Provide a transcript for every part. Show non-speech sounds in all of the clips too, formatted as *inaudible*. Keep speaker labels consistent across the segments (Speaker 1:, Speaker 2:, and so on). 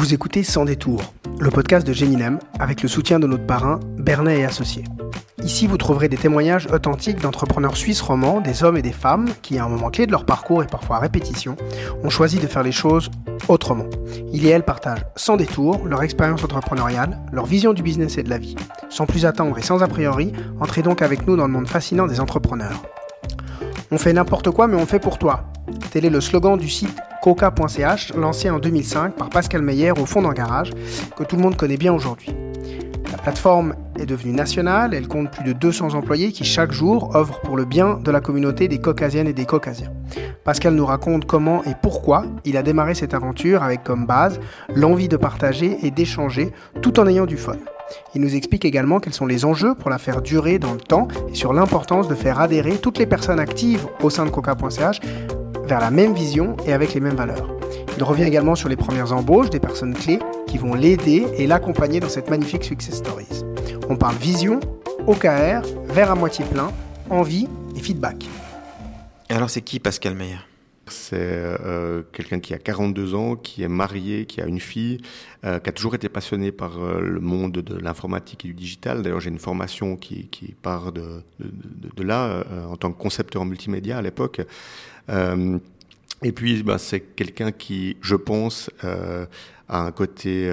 Speaker 1: Vous écoutez Sans détour, le podcast de Géminem avec le soutien de notre parrain Bernet et Associés. Ici, vous trouverez des témoignages authentiques d'entrepreneurs suisses romans, des hommes et des femmes qui, à un moment clé de leur parcours et parfois à répétition, ont choisi de faire les choses autrement. Ils et elles partagent sans détour leur expérience entrepreneuriale, leur vision du business et de la vie. Sans plus attendre et sans a priori, entrez donc avec nous dans le monde fascinant des entrepreneurs. On fait n'importe quoi, mais on fait pour toi. Tel est le slogan du site coca.ch, lancé en 2005 par Pascal Meyer au fond d'un garage, que tout le monde connaît bien aujourd'hui. La plateforme est devenue nationale, elle compte plus de 200 employés qui chaque jour œuvrent pour le bien de la communauté des caucasiennes et des caucasiens. Pascal nous raconte comment et pourquoi il a démarré cette aventure avec comme base l'envie de partager et d'échanger tout en ayant du fun. Il nous explique également quels sont les enjeux pour la faire durer dans le temps et sur l'importance de faire adhérer toutes les personnes actives au sein de coca.ch vers la même vision et avec les mêmes valeurs. Il revient également sur les premières embauches des personnes clés qui vont l'aider et l'accompagner dans cette magnifique success stories. On parle vision, OKR, verre à moitié plein, envie et feedback.
Speaker 2: Et alors c'est qui Pascal Meyer?
Speaker 3: C'est euh, quelqu'un qui a 42 ans, qui est marié, qui a une fille, euh, qui a toujours été passionné par euh, le monde de l'informatique et du digital. D'ailleurs, j'ai une formation qui, qui part de, là en tant que concepteur multimédia à l'époque. et puis, bah, c'est quelqu'un qui, je pense, a un côté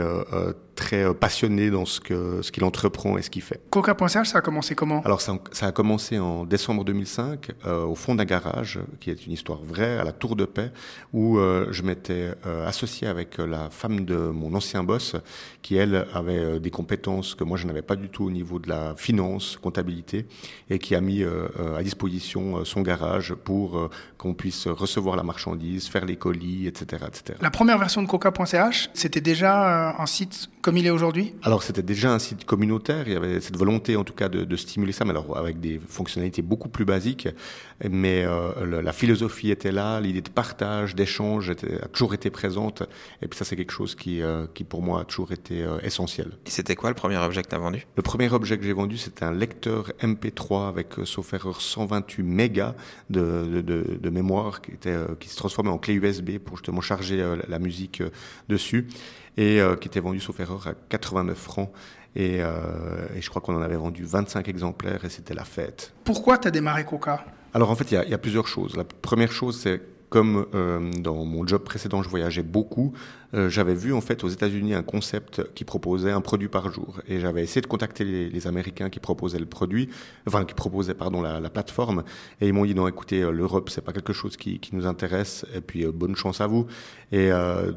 Speaker 3: très euh, passionné dans ce qu'il entreprend et ce qu'il fait.
Speaker 1: Coca.ch, ça a commencé comment?
Speaker 3: Alors ça, ça, a commencé en décembre 2005 euh, au fond d'un garage, qui est une histoire vraie, à la Tour de Paix, où euh, je m'étais associé avec la femme de mon ancien boss, qui elle avait des compétences que moi je n'avais pas du tout au niveau de la finance, comptabilité, et qui a mis à disposition son garage pour qu'on puisse recevoir la marchandise, faire les colis, etc., etc.
Speaker 1: La première version de Coca.ch, c'était déjà un site comme il est aujourd'hui?
Speaker 3: Alors c'était déjà un site communautaire, il y avait cette volonté en tout cas de, stimuler ça, mais alors avec des fonctionnalités beaucoup plus basiques, mais euh, la philosophie était là, l'idée de partage, d'échange a toujours été présente, et puis ça c'est quelque chose qui, euh, qui pour moi a toujours été euh, essentiel.
Speaker 2: Et c'était quoi le premier objet que tu as vendu?
Speaker 3: Le premier objet que j'ai vendu c'était un lecteur MP3 avec, sauf erreur, 128 mégas de, de, de, mémoire qui, était, qui se transformait en clé USB pour justement charger la musique dessus et euh, qui était vendu sauf erreur à 89 francs. Et, euh, et je crois qu'on en avait vendu 25 exemplaires et c'était la fête.
Speaker 1: Pourquoi tu as démarré Coca?
Speaker 3: Alors en fait, il y, y, a plusieurs choses. La première chose, c'est comme euh, dans mon job précédent, je voyageais beaucoup, euh, j'avais vu en fait aux États-Unis un concept qui proposait un produit par jour, et j'avais essayé de contacter les, Américains qui proposaient le produit, enfin qui proposaient pardon la, la plateforme, et ils m'ont dit non, écoutez, euh, l'Europe c'est pas quelque chose qui, nous intéresse, et puis euh, bonne chance à vous. Et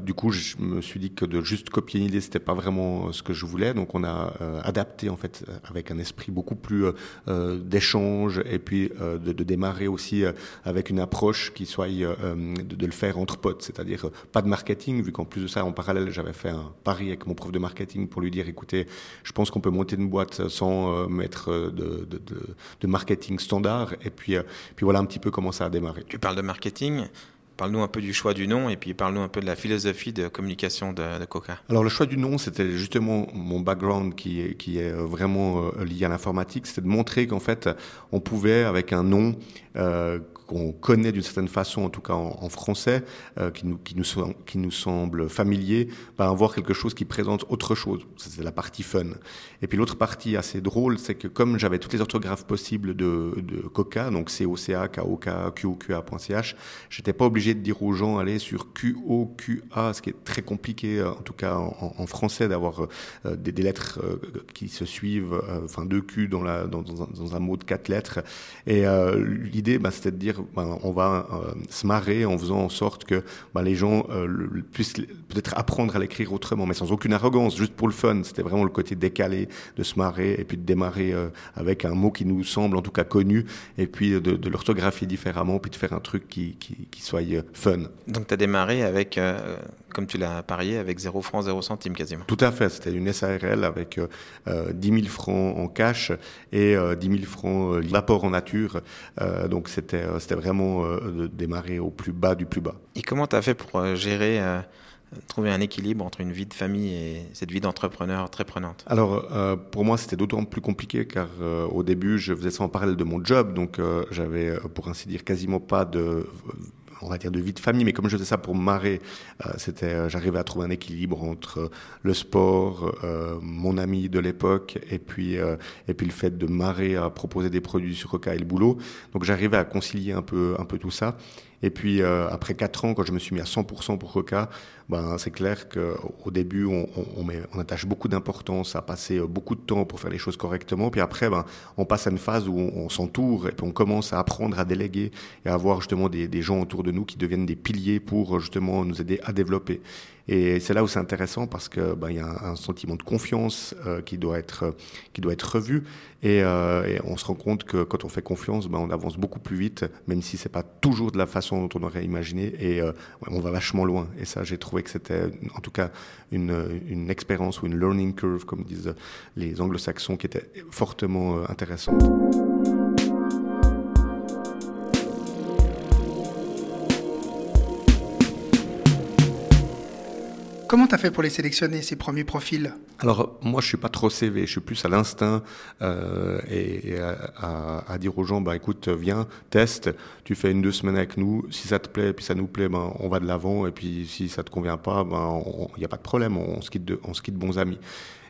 Speaker 3: du coup, je me suis dit que de juste copier une idée, c'était pas vraiment ce que je voulais, donc on a adapté en fait avec un esprit beaucoup plus d'échange, et puis de, de, démarrer aussi avec une approche qui soit de, de, le faire entre potes, c'est-à-dire pas de marketing, vu qu'en plus de ça, en parallèle, j'avais fait un pari avec mon prof de marketing pour lui dire, écoutez, je pense qu'on peut monter une boîte sans euh, mettre euh, de, de, de, de, marketing standard. Et puis, euh, puis voilà un petit peu comment ça a démarré.
Speaker 2: Tu parles de marketing. Parle-nous un peu du choix du nom et puis parle-nous un peu de la philosophie de communication de, de Coca.
Speaker 3: Alors le choix du nom, c'était justement mon background qui, qui est vraiment lié à l'informatique, c'était de montrer qu'en fait, on pouvait avec un nom euh, qu'on connaît d'une certaine façon, en tout cas en, français, euh, qui, nous, qui, nous, semble familier, bah, avoir quelque chose qui présente autre chose. C'est la partie fun. Et puis l'autre partie assez drôle, c'est que comme j'avais toutes les orthographes possibles de, Coca, donc C-O-C-A, K-O-K, Q-O-Q-A.ch, j'étais pas obligé de dire aux gens, allez sur Q-O-Q-A, ce qui est très compliqué, euh, en tout cas en, français, d'avoir euh, des, lettres qui se suivent, enfin deux Q dans, un, mot de quatre lettres. Et l'idée, bah, c'était de dire ben, on va euh, se marrer en faisant en sorte que ben, les gens euh, le, puissent peut-être apprendre à l'écrire autrement, mais sans aucune arrogance, juste pour le fun. C'était vraiment le côté décalé de se marrer et puis de démarrer euh, avec un mot qui nous semble en tout cas connu et puis de, de l'orthographier différemment, puis de faire un truc qui, qui, qui soit fun.
Speaker 2: Donc tu as démarré avec, comme tu l'as parié, avec 0 francs, 0 centimes quasiment.
Speaker 3: Tout à fait, c'était une SARL avec euh, 10 000 francs en cash et euh, 10 000 francs l'apport en nature. Donc c'était c'était vraiment de démarrer au plus bas du plus bas.
Speaker 2: Et comment tu as fait pour gérer trouver un équilibre entre une vie de famille et cette vie d'entrepreneur très prenante?
Speaker 3: Alors, euh, pour moi, c'était d'autant plus compliqué car euh, au début, je faisais ça en parallèle de mon job, donc euh, j'avais, pour ainsi dire, quasiment pas de on va dire de vie de famille, mais comme je faisais ça pour marrer, c'était, j'arrivais à trouver un équilibre entre le sport, mon ami de l'époque, et puis et puis le fait de marrer à proposer des produits sur Coca et le boulot. Donc j'arrivais à concilier un peu un peu tout ça. Et puis euh, après quatre ans, quand je me suis mis à 100% pour Coca, ben c'est clair qu'au début on, attache beaucoup d'importance à passer euh, beaucoup de temps pour faire les choses correctement. Puis après, ben on passe à une phase où on, s'entoure et on commence à apprendre à déléguer et à avoir justement des, gens autour de nous qui deviennent des piliers pour justement nous aider à développer. Et c'est là où c'est intéressant parce que ben, y a un, sentiment de confiance euh, qui doit être revu et, euh, on se rend compte que quand on fait confiance, on avance beaucoup plus vite, même si c'est pas toujours de la façon dont on aurait imaginé et euh, on va vachement loin. Et ça, j'ai trouvé que c'était en tout cas une, une expérience ou une learning curve, comme disent les anglo-saxons, qui était fortement euh, intéressante.
Speaker 1: Comment tu as fait pour les sélectionner, ces premiers profils?
Speaker 3: Alors, moi, je suis pas trop CV, je suis plus à l'instinct euh, et, à, dire aux gens, bah, écoute, viens, teste, tu fais une, deux semaines avec nous, si ça te plaît, puis ça nous plaît, ben, on va de l'avant, et puis si ça te convient pas, il ben, n'y a pas de problème, on se quitte de, on se quitte bons amis.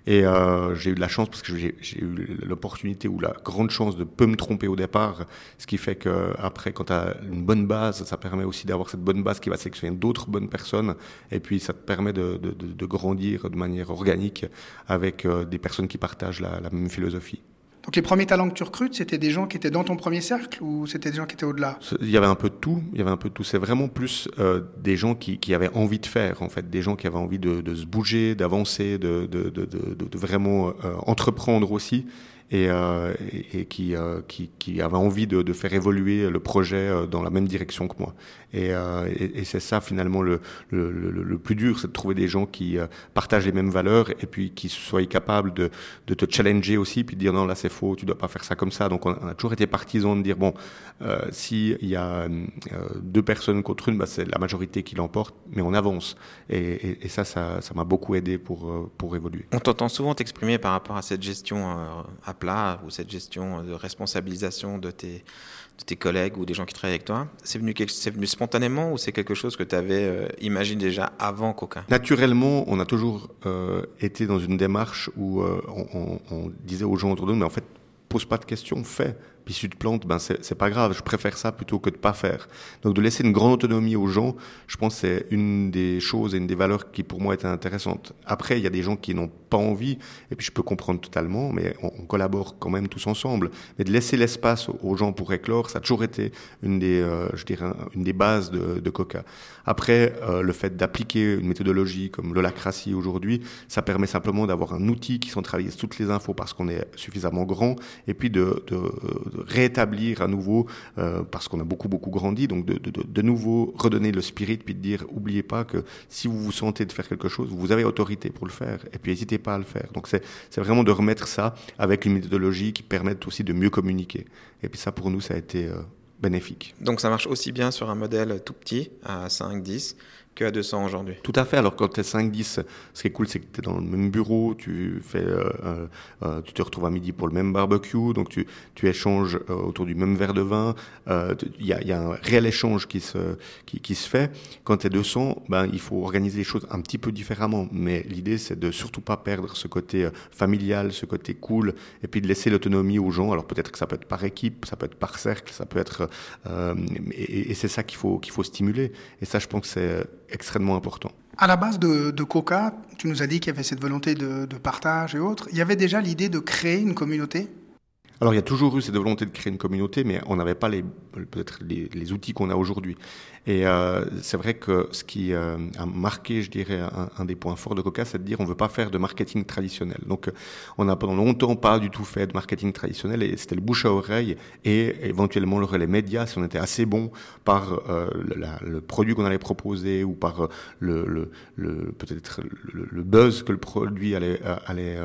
Speaker 3: Et euh, j'ai eu la chance parce que j'ai eu l'opportunité ou la grande chance de peu me tromper au départ, ce qui fait que après, quand tu as une bonne base, ça permet aussi d'avoir cette bonne base qui va sélectionner d'autres bonnes personnes, et puis ça te permet de, grandir de manière organique avec euh, des personnes qui partagent la même philosophie.
Speaker 1: Donc les premiers talents que tu recrutes, c'était des gens qui étaient dans ton premier cercle ou c'était des gens qui étaient au-delà?
Speaker 3: Il y avait un peu de tout. Il y avait un peu tout. C'est vraiment plus euh, des gens qui, avaient envie de faire, en fait, des gens qui avaient envie de, de se bouger, d'avancer, de, de, de, vraiment euh, entreprendre aussi et, euh, et, qui, euh, qui, qui, avait envie de, de, faire évoluer le projet euh, dans la même direction que moi. Et, euh, et, c'est ça finalement le, le, le, plus dur, c'est de trouver des gens qui partagent les mêmes valeurs et puis qui soient capables de, de te challenger aussi, puis de dire non là c'est faux, tu dois pas faire ça comme ça. Donc on a toujours été partisans de dire bon, euh, s'il y a deux personnes contre une, bah, c'est la majorité qui l'emporte, mais on avance. Et, et ça, ça m'a beaucoup aidé pour, pour évoluer.
Speaker 2: On t'entend souvent t'exprimer par rapport à cette gestion à ou cette gestion de responsabilisation de tes, collègues ou des gens qui travaillent avec toi, c'est venu, venu spontanément ou c'est quelque chose que tu avais euh, imaginé déjà avant Coca
Speaker 3: Naturellement, on a toujours euh, été dans une démarche où euh, on, disait aux gens autour de nous, mais en fait, pose pas de questions, fais. Puis si tu te plantes, ben c'est pas grave. Je préfère ça plutôt que de pas faire. Donc de laisser une grande autonomie aux gens, je pense c'est une des choses et une des valeurs qui pour moi était intéressante. Après, il y a des gens qui n'ont pas envie, et puis je peux comprendre totalement, mais on, on collabore quand même tous ensemble. Mais de laisser l'espace aux gens pour éclore, ça a toujours été une des, euh, je dirais, une des bases de, de Coca. Après, euh, le fait d'appliquer une méthodologie comme l'holacratie aujourd'hui, ça permet simplement d'avoir un outil qui centralise toutes les infos parce qu'on est suffisamment grand, et puis de, de rétablir à nouveau, euh, parce qu'on a beaucoup, beaucoup grandi, donc de, de, de, nouveau redonner le spirit, puis de dire, oubliez pas que si vous vous sentez de faire quelque chose, vous avez autorité pour le faire, et puis n'hésitez pas à le faire. Donc c'est vraiment de remettre ça avec une méthodologie qui permette aussi de mieux communiquer. Et puis ça, pour nous, ça a été euh, bénéfique.
Speaker 2: Donc ça marche aussi bien sur un modèle tout petit, à 5, 10, que à 200 aujourd'hui.
Speaker 3: Tout à fait. Alors quand tu es 5-10, ce qui est cool, c'est que tu es dans le même bureau, tu, fais, euh, euh, euh, tu te retrouves à midi pour le même barbecue, donc tu, échanges autour du même verre de vin. Il y, a, un réel échange qui se, qui, qui se fait. Quand tu es 200, ben, il faut organiser les choses un petit peu différemment. Mais l'idée, c'est de surtout pas perdre ce côté familial, ce côté cool, et puis de laisser l'autonomie aux gens. Alors peut-être que ça peut être par équipe, ça peut être par cercle, ça peut être... et, et c'est ça qu'il faut, qu'il faut stimuler. Et ça, je pense que c'est extrêmement important.
Speaker 1: À la base de, de Coca, tu nous as dit qu'il y avait cette volonté de, de, partage et autres. Il y avait déjà l'idée de créer une communauté?
Speaker 3: Alors il y a toujours eu cette volonté de créer une communauté, mais on n'avait pas les peut-être les, les, outils qu'on a aujourd'hui. Et euh, c'est vrai que ce qui euh, a marqué, je dirais, un, des points forts de Coca, c'est de dire on veut pas faire de marketing traditionnel. Donc on a pendant longtemps pas du tout fait de marketing traditionnel et c'était le bouche à oreille et éventuellement le relais média si on était assez bon par euh, la, le produit qu'on allait proposer ou par le, le, le peut-être le, le, buzz que le produit allait, allait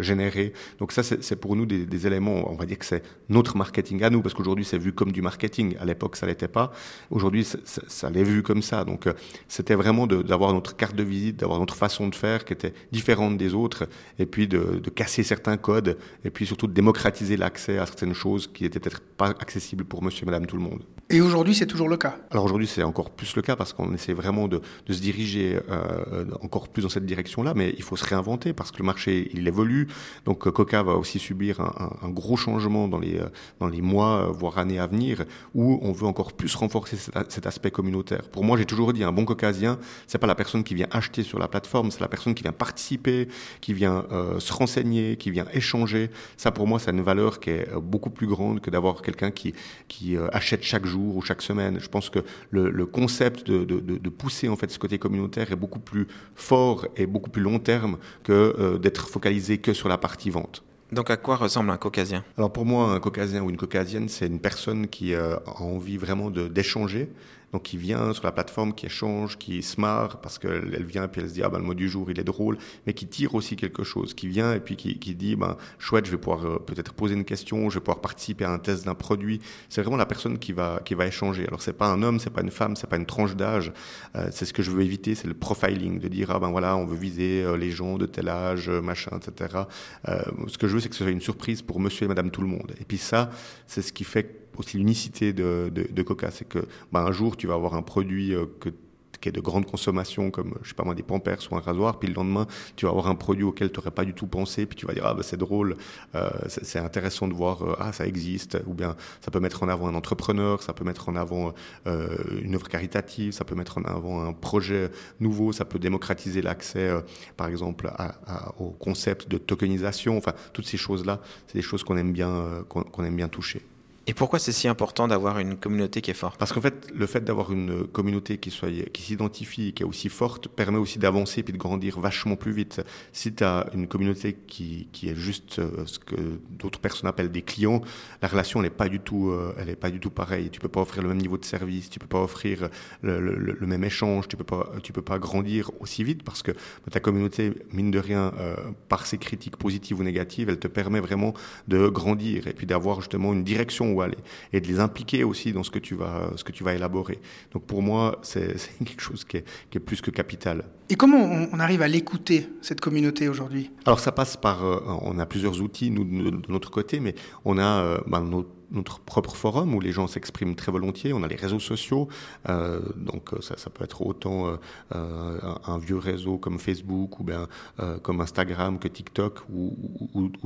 Speaker 3: générer. Donc ça c'est pour nous des, des éléments on va dire que c'est notre marketing à nous, parce qu'aujourd'hui c'est vu comme du marketing. À l'époque, ça l'était pas. Aujourd'hui, ça, l'est vu comme ça. Donc, euh, c'était vraiment d'avoir notre carte de visite, d'avoir notre façon de faire qui était différente des autres, et puis de, de casser certains codes, et puis surtout de démocratiser l'accès à certaines choses qui étaient peut-être pas accessibles pour monsieur et madame tout le monde.
Speaker 1: Et aujourd'hui, c'est toujours le cas
Speaker 3: Alors aujourd'hui, c'est encore plus le cas parce qu'on essaie vraiment de, de se diriger euh, encore plus dans cette direction-là, mais il faut se réinventer parce que le marché, il évolue. Donc euh, Coca va aussi subir un, un, gros changement dans les, euh, dans les mois, voire années à venir, où on veut encore plus renforcer cet, cet aspect communautaire. Pour moi, j'ai toujours dit, un bon caucasien, c'est pas la personne qui vient acheter sur la plateforme, c'est la personne qui vient participer, qui vient euh, se renseigner, qui vient échanger. Ça, pour moi, c'est une valeur qui est beaucoup plus grande que d'avoir quelqu'un qui, qui achète chaque jour ou chaque semaine. Je pense que le, le concept de, de, de, pousser en fait ce côté communautaire est beaucoup plus fort et beaucoup plus long terme que euh, d'être focalisé que sur la partie vente.
Speaker 2: Donc à quoi ressemble un caucasien?
Speaker 3: Alors pour moi, un caucasien ou une caucasienne, c'est une personne qui euh, a envie vraiment d'échanger, donc qui vient sur la plateforme, qui échange, qui se marre parce qu'elle vient et puis elle se dit ah ben le mot du jour il est drôle, mais qui tire aussi quelque chose, qui vient et puis qui, qui dit ben chouette je vais pouvoir euh, peut-être poser une question, je vais pouvoir participer à un test d'un produit. C'est vraiment la personne qui va qui va échanger. Alors c'est pas un homme, c'est pas une femme, c'est pas une tranche d'âge. Euh, c'est ce que je veux éviter, c'est le profiling, de dire ah ben voilà on veut viser euh, les gens de tel âge, euh, machin, etc. Ce que je veux c'est que ce soit une surprise pour Monsieur et Madame tout le monde. Et puis ça c'est ce qui fait aussi l'unicité de, de, Coca, c'est que bah, un jour tu vas avoir un produit euh, que qui est de grande consommation, comme je sais pas moi des pampers ou un rasoir, puis le lendemain tu vas avoir un produit auquel tu n'aurais pas du tout pensé, puis tu vas dire ah ben c'est drôle, euh, c'est intéressant de voir euh, ah ça existe, ou bien ça peut mettre en avant un entrepreneur, ça peut mettre en avant une œuvre caritative, ça peut mettre en avant un projet nouveau, ça peut démocratiser l'accès par exemple au concept de tokenisation, enfin toutes ces choses là, c'est des choses qu'on aime bien qu'on qu aime bien toucher.
Speaker 2: Et pourquoi c'est si important d'avoir une communauté qui est forte?
Speaker 3: Parce qu'en fait, le fait d'avoir une communauté qui soit qui s'identifie, qui est aussi forte, permet aussi d'avancer et de grandir vachement plus vite. Si tu as une communauté qui, qui est juste euh, ce que d'autres personnes appellent des clients, la relation n'est pas du tout, euh, elle est pas du tout pareille. Tu peux pas offrir le même niveau de service, tu peux pas offrir le, le, même échange, tu peux pas, tu peux pas grandir aussi vite parce que ta communauté, mine de rien, euh, par ses critiques positives ou négatives, elle te permet vraiment de grandir et puis d'avoir justement une direction aller et de les impliquer aussi dans ce que tu vas, ce que tu vas élaborer. Donc pour moi, c'est *laughs* quelque chose qui est, qui est, plus que capital.
Speaker 1: Et comment on, on arrive à l'écouter, cette communauté aujourd'hui?
Speaker 3: Alors ça passe par, euh, on a plusieurs outils, nous, de, notre côté, mais on a euh, ben, notre notre propre forum où les gens s'expriment très volontiers. On a les réseaux sociaux, euh, donc ça, ça, peut être autant euh, un, vieux réseau comme Facebook ou bien euh, comme Instagram que TikTok ou,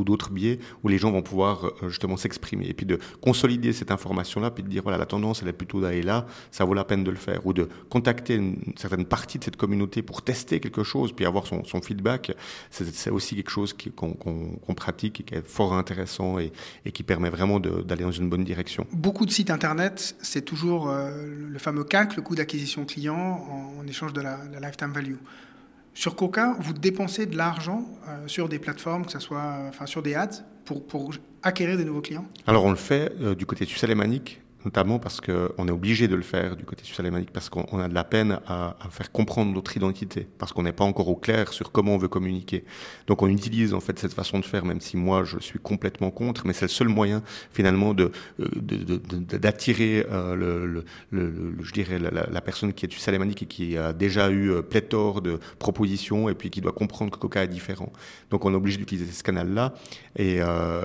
Speaker 3: d'autres biais où les gens vont pouvoir euh, justement s'exprimer et puis de consolider cette information-là, puis de dire voilà la tendance elle est plutôt d'aller là, ça vaut la peine de le faire ou de contacter une, certaine partie de cette communauté pour tester quelque chose puis avoir son, feedback. C'est aussi quelque chose qu'on qu qu pratique et qui est fort intéressant et, et qui permet vraiment d'aller dans une bonne direction.
Speaker 1: Beaucoup de sites internet, c'est toujours euh, le fameux CAC, le coût d'acquisition client en, en, échange de la, la, lifetime value. Sur Coca, vous dépensez de l'argent euh, sur des plateformes, que ce soit euh, enfin, sur des ads, pour, pour acquérir des nouveaux clients?
Speaker 3: Alors on le fait euh, du côté suisse alémanique notamment parce qu'on est obligé de le faire du côté suisse alémanique, parce qu'on a de la peine à, faire comprendre notre identité, parce qu'on n'est pas encore au clair sur comment on veut communiquer. Donc on utilise en fait cette façon de faire, même si moi je suis complètement contre, mais c'est le seul moyen finalement de d'attirer euh, le, je dirais la, personne qui est suisse alémanique et qui a déjà eu euh, pléthore de propositions et puis qui doit comprendre que Coca est différent. Donc on est obligé d'utiliser ce canal-là et, euh,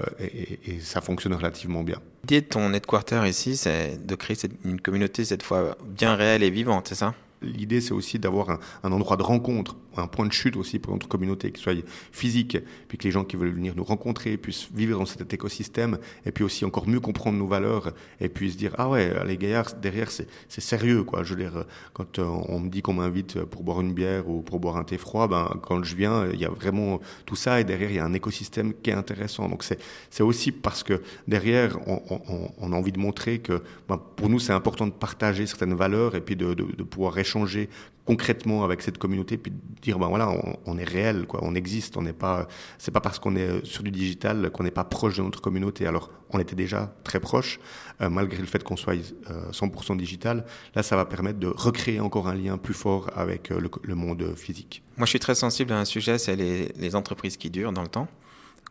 Speaker 3: ça fonctionne relativement bien.
Speaker 2: L'idée de ton headquarter ici, de créer cette, une communauté cette fois bien réelle et vivante, c'est ça?
Speaker 3: L'idée, c'est aussi d'avoir un, endroit de rencontre, un point de chute aussi pour notre communauté, qui soit physique, puis que les gens qui veulent venir nous rencontrer puissent vivre dans cet écosystème, et puis aussi encore mieux comprendre nos valeurs, et puis se dire ah ouais, les gaillards derrière c'est sérieux quoi. Je veux quand on me dit qu'on m'invite pour boire une bière ou pour boire un thé froid, ben quand je viens, il y a vraiment tout ça, et derrière il y a un écosystème qui est intéressant. Donc c'est aussi parce que derrière on, a envie de montrer que ben, pour nous c'est important de partager certaines valeurs et puis de pouvoir échanger concrètement avec cette communauté puis dire ben voilà on, est réel quoi. On existe. On n'est pas c'est pas parce qu'on est sur du digital qu'on n'est pas proche de notre communauté. Alors on était déjà très proche euh, malgré le fait qu'on soit euh, 100% digital. Là ça va permettre de recréer encore un lien plus fort avec euh, le, monde physique.
Speaker 2: Moi je suis très sensible à un sujet c'est les entreprises qui durent dans le temps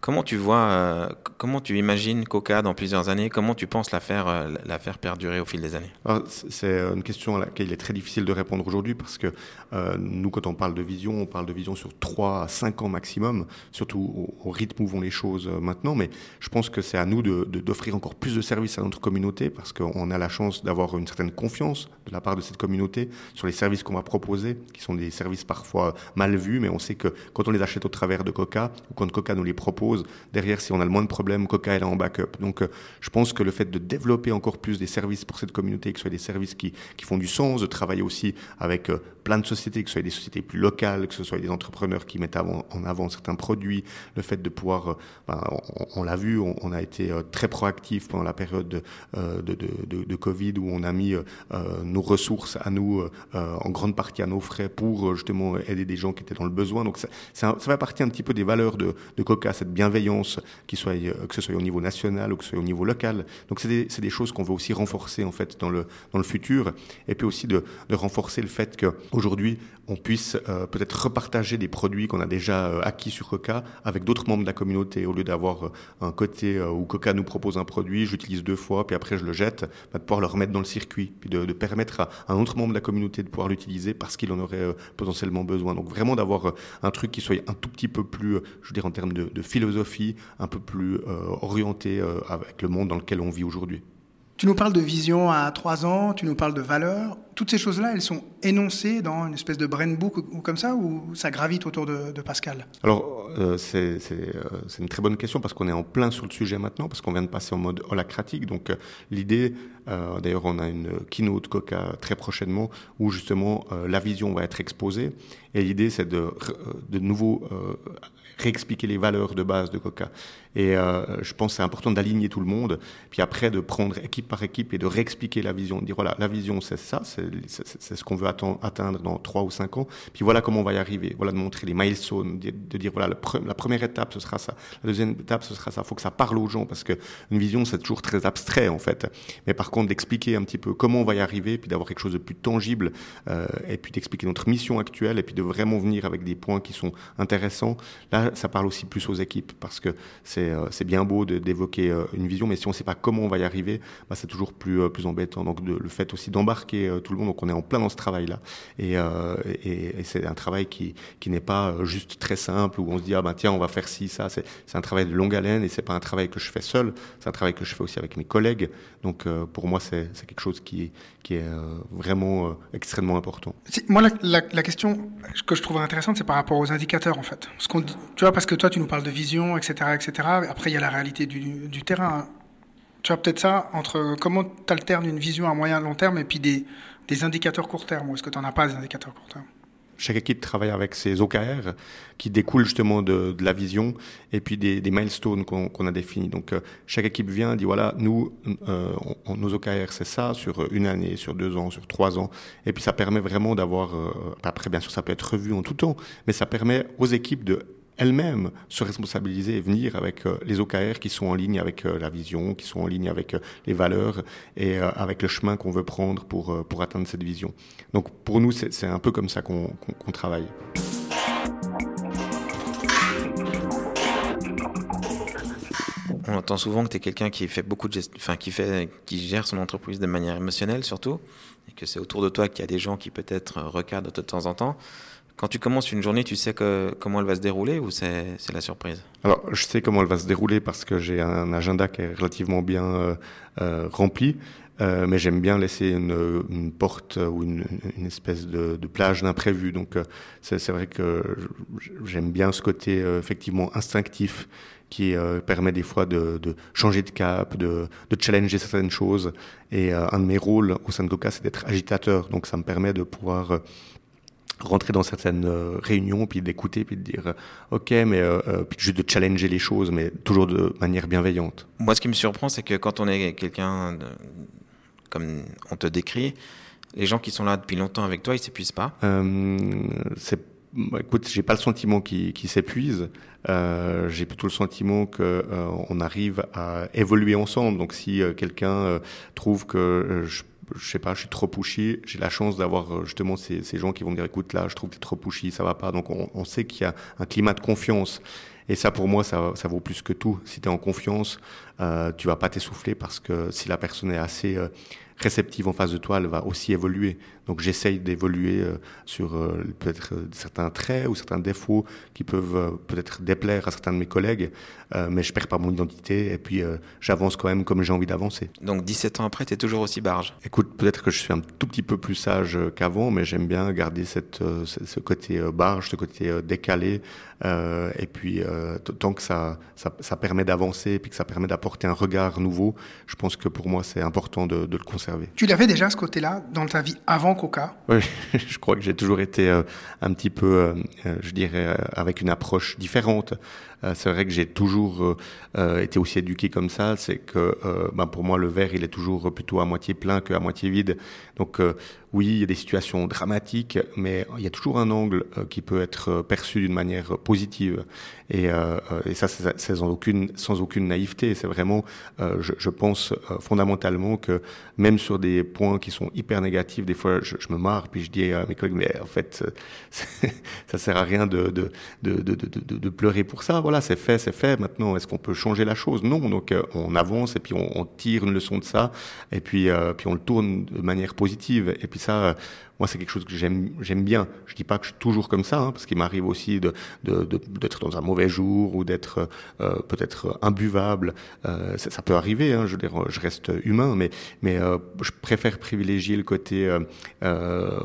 Speaker 2: Comment tu vois, euh, comment tu imagines Coca dans plusieurs années? Comment tu penses la faire, euh, perdurer au fil des années?
Speaker 3: C'est une question à laquelle il est très difficile de répondre aujourd'hui parce que euh, nous, quand on parle de vision, on parle de vision sur 3 à 5 ans maximum, surtout au, rythme où vont les choses maintenant. Mais je pense que c'est à nous d'offrir de, encore plus de services à notre communauté parce qu'on a la chance d'avoir une certaine confiance de la part de cette communauté sur les services qu'on va proposer, qui sont des services parfois mal vus, mais on sait que quand on les achète au travers de Coca ou quand Coca nous les propose, Derrière, si on a le moins de problèmes, Coca est là en backup. Donc, euh, je pense que le fait de développer encore plus des services pour cette communauté, que ce soit des services qui, qui font du sens, de travailler aussi avec euh, plein de sociétés, que ce soit des sociétés plus locales, que ce soit des entrepreneurs qui mettent en avant certains produits, le fait de pouvoir, euh, ben, on, l'a vu, on, a été très proactif pendant la période de, de, Covid où on a mis nos ressources à nous, en grande partie à nos frais, pour justement aider des gens qui étaient dans le besoin. Donc, ça, ça, ça fait partie un petit peu des valeurs de, Coca, cette bienveillance, soit, euh, que ce soit au niveau national ou que ce soit au niveau local. Donc c'est des, des, choses qu'on veut aussi renforcer en fait dans le, dans le futur, et puis aussi de, de renforcer le fait qu'aujourd'hui on puisse euh, peut-être repartager des produits qu'on a déjà euh, acquis sur Coca avec d'autres membres de la communauté, au lieu d'avoir un côté où Coca nous propose un produit, j'utilise deux fois, puis après je le jette, bah, de pouvoir le remettre dans le circuit, puis de, de permettre à un autre membre de la communauté de pouvoir l'utiliser parce qu'il en aurait potentiellement besoin. Donc vraiment d'avoir un truc qui soit un tout petit peu plus, je veux dire en termes de, de philosophie, un peu plus euh, orientée euh, avec le monde dans lequel on vit aujourd'hui.
Speaker 1: Tu nous parles de vision à trois ans, tu nous parles de valeurs. Toutes ces choses-là, elles sont énoncées dans une espèce de brain book ou, comme ça, ou ça gravite autour de, Pascal?
Speaker 3: Alors, euh, c'est une très bonne question parce qu'on est en plein sur le sujet maintenant, parce qu'on vient de passer en mode holacratique. Donc, l'idée, d'ailleurs, on a une keynote Coca très prochainement où justement la vision va être exposée. Et l'idée, c'est de, de nouveau réexpliquer les valeurs de base de Coca. Et euh, je pense que c'est important d'aligner tout le monde, puis après de prendre équipe par équipe et de réexpliquer la vision, de dire voilà, la vision c'est ça, c'est ce qu'on veut atteindre dans trois ou cinq ans, puis voilà comment on va y arriver, voilà de montrer les milestones, de, dire voilà, la première étape ce sera ça, la deuxième étape ce sera ça, il faut que ça parle aux gens, parce que une vision c'est toujours très abstrait en fait, mais par contre d'expliquer un petit peu comment on va y arriver, puis d'avoir quelque chose de plus tangible, euh, et puis d'expliquer notre mission actuelle, et puis de vraiment venir avec des points qui sont intéressants, là ça parle aussi plus aux équipes, parce que c'est c'est bien beau d'évoquer euh, une vision, mais si on ne sait pas comment on va y arriver, bah, c'est toujours plus, euh, embêtant. Donc le fait aussi d'embarquer tout le monde, donc on est en plein dans ce travail-là. Et, c'est un travail qui, n'est pas juste très simple, où on se dit, ah ben tiens, on va faire ci, ça. C'est un travail de longue haleine, et c'est pas un travail que je fais seul, c'est un travail que je fais aussi avec mes collègues. Donc pour moi, c'est quelque chose qui, est vraiment extrêmement important.
Speaker 1: Moi, la, question que je trouve intéressante, c'est par rapport aux indicateurs, en fait. Tu vois, parce que toi, tu nous parles de vision, etc., etc. Après, il y a la réalité du, terrain. Tu vois peut-être ça entre comment tu alternes une vision à moyen long terme et puis des, indicateurs court terme. Ou est-ce que tu n'en as pas des indicateurs court terme?
Speaker 3: Chaque équipe travaille avec ses OKR qui découlent justement de, la vision et puis des, milestones qu'on a définis. Donc euh, chaque équipe vient dit voilà nous euh, nos OKR c'est ça sur une année, sur deux ans, sur trois ans et puis ça permet vraiment d'avoir euh, après bien sûr ça peut être revu en tout temps mais ça permet aux équipes de elles-mêmes se responsabiliser et venir avec euh, les OKR qui sont en ligne avec euh, la vision, qui sont en ligne avec euh, les valeurs et avec le chemin qu'on veut prendre pour, pour atteindre cette vision. Donc pour nous, c'est un peu comme ça qu'on travaille.
Speaker 2: On entend souvent que tu es quelqu'un qui fait beaucoup de enfin qui fait qui gère son entreprise de manière émotionnelle surtout et que c'est autour de toi qu'il y a des gens qui peut-être recadrent de temps en temps. Quand tu commences une journée, tu sais comment elle va se dérouler ou c'est la surprise?
Speaker 3: Alors, je sais comment elle va se dérouler parce que j'ai un agenda qui est relativement bien euh, euh, rempli. Euh, mais j'aime bien laisser une, porte ou une, espèce de, plage d'imprévu. Donc c'est vrai que j'aime bien ce côté effectivement instinctif qui permet des fois de, changer de cap, de, challenger certaines choses. Et un de mes rôles au sein de Coca, c'est d'être agitateur. Donc ça me permet de pouvoir rentrer dans certaines euh, réunions, puis d'écouter, puis de dire euh, ok, mais euh, puis juste de challenger les choses, mais toujours de manière bienveillante.
Speaker 2: Moi, ce qui me surprend, c'est que quand on est quelqu'un comme on te décrit, les gens qui sont là depuis longtemps avec toi, ils s'épuisent pas.
Speaker 3: Euh, c'est bah, écoute, j'ai pas le sentiment qui, qui s'épuise. Euh, j'ai plutôt le sentiment que on arrive à évoluer ensemble. Donc, si quelqu'un trouve que je je sais pas, je suis trop pushy. J'ai la chance d'avoir euh, justement ces, ces, gens qui vont me dire, écoute, là, je trouve que tu es trop pushy, ça va pas. Donc, on, sait qu'il y a un climat de confiance. Et ça, pour moi, ça, ça vaut plus que tout. Si tu es en confiance, euh, tu vas pas t'essouffler parce que si la personne est assez euh, réceptive en face de toi, elle va aussi évoluer. Donc j'essaye d'évoluer euh, sur euh, peut-être certains traits ou certains défauts qui peuvent peut-être déplaire à certains de mes collègues, mais je perds pas mon identité et puis j'avance quand même comme j'ai envie d'avancer.
Speaker 2: Donc 17 ans après, tu es toujours aussi barge
Speaker 3: Écoute, peut-être que je suis un tout petit peu plus sage qu'avant, mais j'aime bien garder cette, ce côté barge, ce côté décalé, et puis tant que ça, ça, ça permet d'avancer et puis que ça permet d'apporter un regard nouveau, je pense que pour moi c'est important de, de le conserver.
Speaker 1: Tu l'avais déjà ce côté-là dans ta vie avant Coca?
Speaker 3: Oui, *laughs* je crois que j'ai toujours été euh, un petit peu, euh, euh, je dirais, avec une approche différente. C'est vrai que j'ai toujours été aussi éduqué comme ça. C'est que ben pour moi, le verre, il est toujours plutôt à moitié plein qu'à moitié vide. Donc oui, il y a des situations dramatiques, mais il y a toujours un angle qui peut être perçu d'une manière positive. Et, ça, c'est sans aucune, naïveté. C'est vraiment, je, pense fondamentalement que même sur des points qui sont hyper négatifs, des fois, je, me marre, puis je dis à mes collègues, mais en fait, *laughs* ça sert à rien de pleurer pour ça. Voilà, c'est fait, c'est fait. Maintenant, est-ce qu'on peut changer la chose? Non. Donc, euh, on avance et puis on, tire une leçon de ça, et puis, euh, puis on le tourne de manière positive. Et puis ça, moi, c'est quelque chose que j'aime, bien. Je dis pas que je suis toujours comme ça, hein, parce qu'il m'arrive aussi de, d'être dans un mauvais jour ou d'être euh, peut-être imbuvable. Euh, ça, peut arriver. Hein, je reste humain, mais euh, je préfère privilégier le côté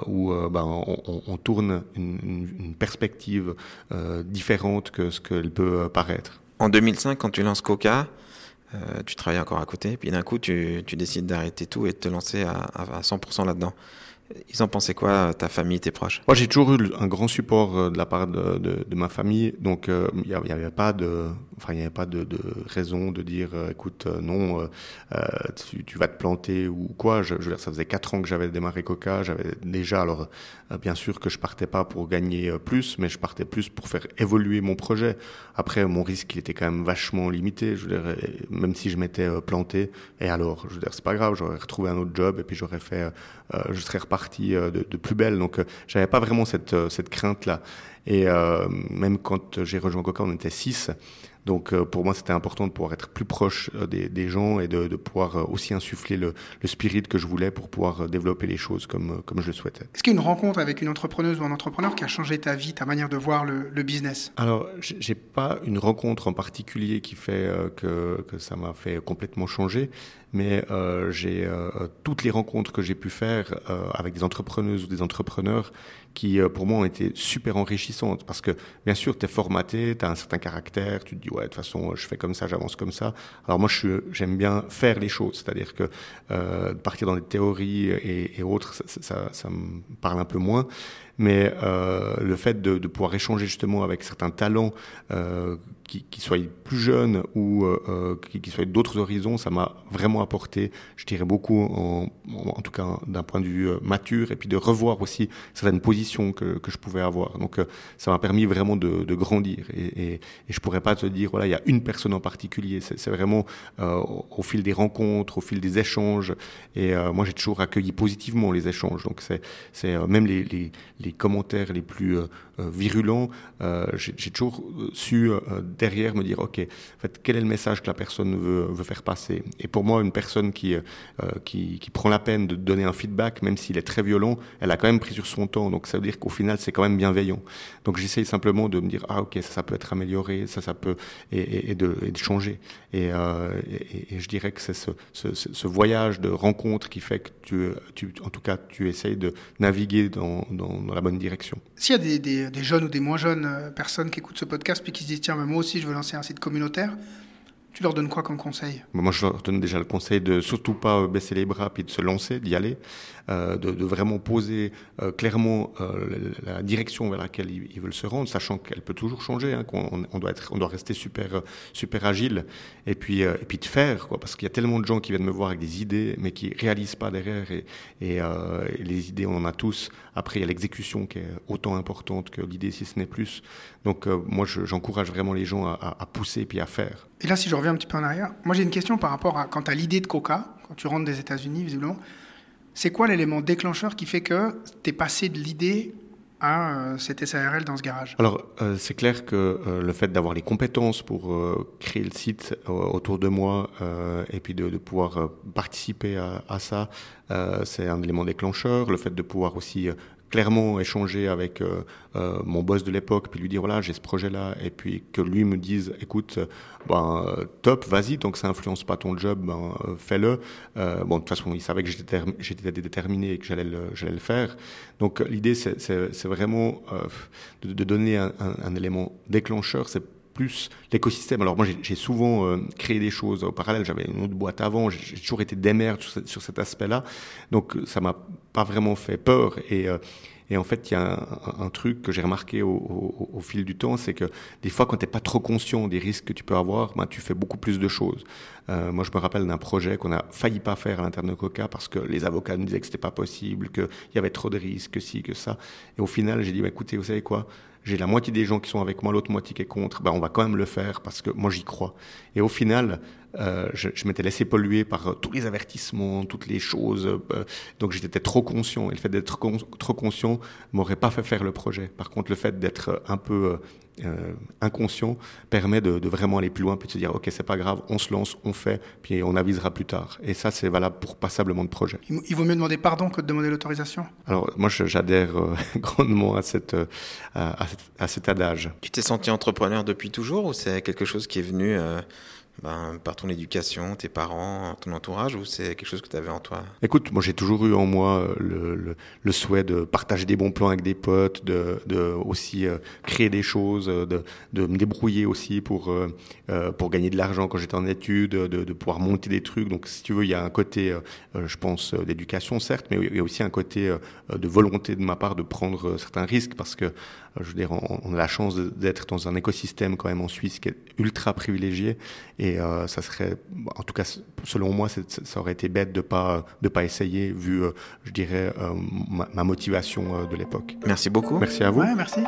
Speaker 3: où ben, on, tourne une, perspective différente que ce qu'elle peut paraître.
Speaker 2: En 2005, quand tu lances Coca, tu travailles encore à côté, puis d'un coup, tu, décides d'arrêter tout et de te lancer à 100% là-dedans. Ils en pensaient quoi, ta famille, tes proches?
Speaker 3: Moi, j'ai toujours eu un grand support euh, de la part de, ma famille, donc euh, il n'y avait pas de, enfin, il avait pas de, raison de dire, euh, écoute, euh, non, euh, tu, tu, vas te planter ou quoi. Je, je veux dire, ça faisait quatre ans que j'avais démarré Coca, j'avais déjà, alors, bien sûr que je partais pas pour gagner plus, mais je partais plus pour faire évoluer mon projet. Après, mon risque, il était quand même vachement limité. Je veux dire, même si je m'étais planté, et alors, je veux dire, c'est pas grave, j'aurais retrouvé un autre job et puis j'aurais fait, je serais reparti de, de, plus belle. Donc, j'avais pas vraiment cette, cette crainte là. Et euh, même quand j'ai rejoint Coca, on était six. Donc euh, pour moi, c'était important de pouvoir être plus proche euh, des, des gens et de, de, pouvoir euh, aussi insuffler le, le, spirit que je voulais pour pouvoir développer les choses comme, comme je le souhaitais.
Speaker 1: Est-ce qu'il y a une rencontre avec une entrepreneuse ou un entrepreneur qui a changé ta vie, ta manière de voir le, le business?
Speaker 3: Alors, j'ai pas une rencontre en particulier qui fait que, que ça m'a fait complètement changer, mais euh, j'ai euh, toutes les rencontres que j'ai pu faire euh, avec des entrepreneuses ou des entrepreneurs qui, pour moi, ont été super enrichissantes. Parce que, bien sûr, tu es formaté, tu as un certain caractère, tu te dis, ouais, de toute façon, je fais comme ça, j'avance comme ça. Alors moi, j'aime bien faire les choses, c'est-à-dire que partir dans des théories et, et autres, ça, ça, ça, me parle un peu moins mais euh, le fait de, pouvoir échanger justement avec certains talents euh, qui, soient plus jeunes ou euh, qui, qui, soient d'autres horizons, ça m'a vraiment apporté, je dirais beaucoup, en, tout cas d'un point de vue euh, mature, et puis de revoir aussi certaines positions que, que je pouvais avoir. Donc euh, ça m'a permis vraiment de, grandir. Et, et, et, je pourrais pas te dire, voilà, il y a une personne en particulier. C'est vraiment euh, au, fil des rencontres, au fil des échanges. Et moi, j'ai toujours accueilli positivement les échanges. Donc c'est même les, les commentaires les plus euh, virulents, euh, j'ai toujours su euh, derrière me dire, ok, en fait, quel est le message que la personne veut, faire passer? Et pour moi, une personne qui, qui, prend la peine de donner un feedback, même s'il est très violent, elle a quand même pris sur son temps. Donc ça veut dire qu'au final, c'est quand même bienveillant. Donc j'essaye simplement de me dire, ah ok, ça, peut être amélioré, ça, ça peut, et, de, changer. Et, je dirais que c'est ce, voyage de rencontre qui fait que tu, tu, en tout cas, tu essayes de naviguer dans, dans, la bonne direction.
Speaker 1: S'il y a des, jeunes ou des moins jeunes euh, personnes qui écoutent ce podcast puis qui se disent tiens, mais moi aussi je veux lancer un site communautaire, leur donnes quoi comme conseil?
Speaker 3: Moi, je leur donne déjà le conseil de surtout pas baisser les bras puis de se lancer, d'y aller, euh, de, vraiment poser euh, clairement euh, la direction vers laquelle ils, veulent se rendre, sachant qu'elle peut toujours changer, hein, qu'on on doit être, on doit rester super super agile et puis euh, et puis de faire quoi, parce qu'il y a tellement de gens qui viennent me voir avec des idées mais qui réalisent pas derrière euh, et les idées on en a tous. Après il y a l'exécution qui est autant importante que l'idée si ce n'est plus. Donc euh, moi j'encourage vraiment les gens à, à, pousser et puis à faire.
Speaker 1: Et là si je reviens un petit peu en arrière, moi j'ai une question par rapport à quand tu as l'idée de Coca, quand tu rentres des États-Unis visiblement. C'est quoi l'élément déclencheur qui fait que tu es passé de l'idée à cet SARL dans ce garage?
Speaker 3: Alors, c'est clair que le fait d'avoir les compétences pour créer le site autour de moi et puis de, pouvoir participer à, à ça, c'est un élément déclencheur. Le fait de pouvoir aussi clairement échanger avec euh, euh, mon boss de l'époque, puis lui dire voilà j'ai ce projet-là, et puis que lui me dise écoute, ben top, vas-y, donc ça influence pas ton job, ben, fais-le. Euh, bon de toute façon il savait que j'étais déterminé et que j'allais le j'allais le faire. Donc l'idée c'est vraiment de, donner un, un élément déclencheur, c'est plus l'écosystème. Alors moi, j'ai souvent euh, créé des choses au parallèle. J'avais une autre boîte avant. J'ai toujours été démerde sur, sur cet aspect-là. Donc ça m'a pas vraiment fait peur. Et, euh, en fait, il y a un, truc que j'ai remarqué au, au, fil du temps, c'est que des fois, quand tu n'es pas trop conscient des risques que tu peux avoir, ben, tu fais beaucoup plus de choses. Euh, moi, je me rappelle d'un projet qu'on a failli pas faire à l'interne de Coca parce que les avocats nous disaient que c'était pas possible, qu'il y avait trop de risques, que ci, que ça. Et au final, j'ai dit, bah, écoutez, vous savez quoi? J'ai la moitié des gens qui sont avec moi, l'autre moitié qui est contre, ben on va quand même le faire parce que moi j'y crois. Et au final, euh, je, m'étais laissé polluer par euh, tous les avertissements, toutes les choses, euh, donc j'étais trop conscient. Et le fait d'être trop conscient m'aurait pas fait faire le projet. Par contre, le fait d'être un peu euh, inconscient permet de, de, vraiment aller plus loin, puis de se dire ok c'est pas grave, on se lance, on fait, puis on avisera plus tard. Et ça c'est valable pour passablement de projets.
Speaker 1: Il vaut mieux demander pardon que de demander l'autorisation?
Speaker 3: Alors moi j'adhère euh, *laughs* grandement à cette euh, à, à, cet adage.
Speaker 2: Tu t'es senti entrepreneur depuis toujours ou c'est quelque chose qui est venu ben, par ton éducation, tes parents, ton entourage, ou c'est quelque chose que tu avais en toi?
Speaker 3: Écoute, moi j'ai toujours eu en moi euh, le, souhait de partager des bons plans avec des potes, de, aussi euh, créer des choses, euh, de, me débrouiller aussi pour, pour gagner de l'argent quand j'étais en études, de, de, pouvoir monter des trucs. Donc si tu veux, il y a un côté, je pense, d'éducation certes, mais il y a aussi un côté de volonté de ma part de prendre certains risques parce que je veux dire, on, a la chance d'être dans un écosystème quand même en Suisse qui est ultra privilégié et euh, ça serait, en tout cas, selon moi, ça aurait été bête de pas de pas essayer vu, euh, je dirais, euh, ma, motivation de l'époque.
Speaker 2: Merci beaucoup.
Speaker 3: Merci à vous.
Speaker 1: Ouais, merci.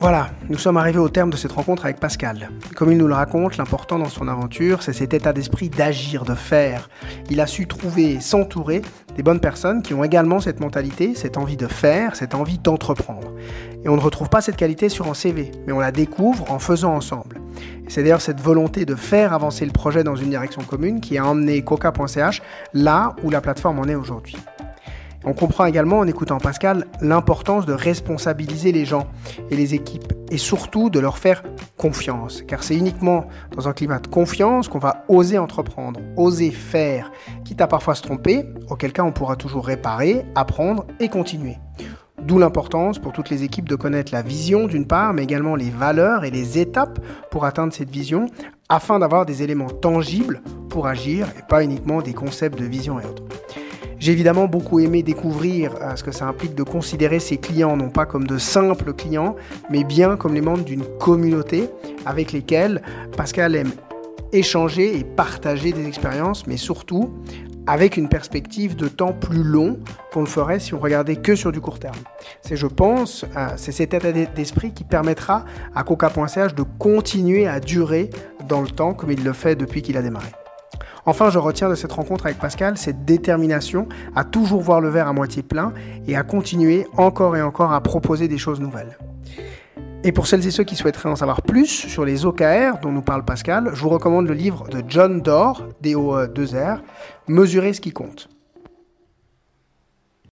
Speaker 1: Voilà, nous sommes arrivés au terme de cette rencontre avec Pascal. Comme il nous le raconte, l'important dans son aventure, c'est cet état d'esprit d'agir, de faire. Il a su trouver et s'entourer des bonnes personnes qui ont également cette mentalité, cette envie de faire, cette envie d'entreprendre. Et on ne retrouve pas cette qualité sur un CV, mais on la découvre en faisant ensemble. C'est d'ailleurs cette volonté de faire avancer le projet dans une direction commune qui a emmené coca.ch là où la plateforme en est aujourd'hui. On comprend également en écoutant Pascal l'importance de responsabiliser les gens et les équipes et surtout de leur faire confiance. Car c'est uniquement dans un climat de confiance qu'on va oser entreprendre, oser faire, quitte à parfois se tromper, auquel cas on pourra toujours réparer, apprendre et continuer. D'où l'importance pour toutes les équipes de connaître la vision d'une part, mais également les valeurs et les étapes pour atteindre cette vision, afin d'avoir des éléments tangibles pour agir et pas uniquement des concepts de vision et autres. J'ai évidemment beaucoup aimé découvrir euh, ce que ça implique de considérer ses clients non pas comme de simples clients, mais bien comme les membres d'une communauté avec lesquels Pascal aime échanger et partager des expériences, mais surtout avec une perspective de temps plus long qu'on le ferait si on regardait que sur du court terme. C'est, je pense, euh, c'est cet état d'esprit qui permettra à Coca.ch de continuer à durer dans le temps comme il le fait depuis qu'il a démarré. Enfin, je retiens de cette rencontre avec Pascal cette détermination à toujours voir le verre à moitié plein et à continuer encore et encore à proposer des choses nouvelles. Et pour celles et ceux qui souhaiteraient en savoir plus sur les OKR dont nous parle Pascal, je vous recommande le livre de John Doerr, D-O-2-R, Mesurer ce qui compte.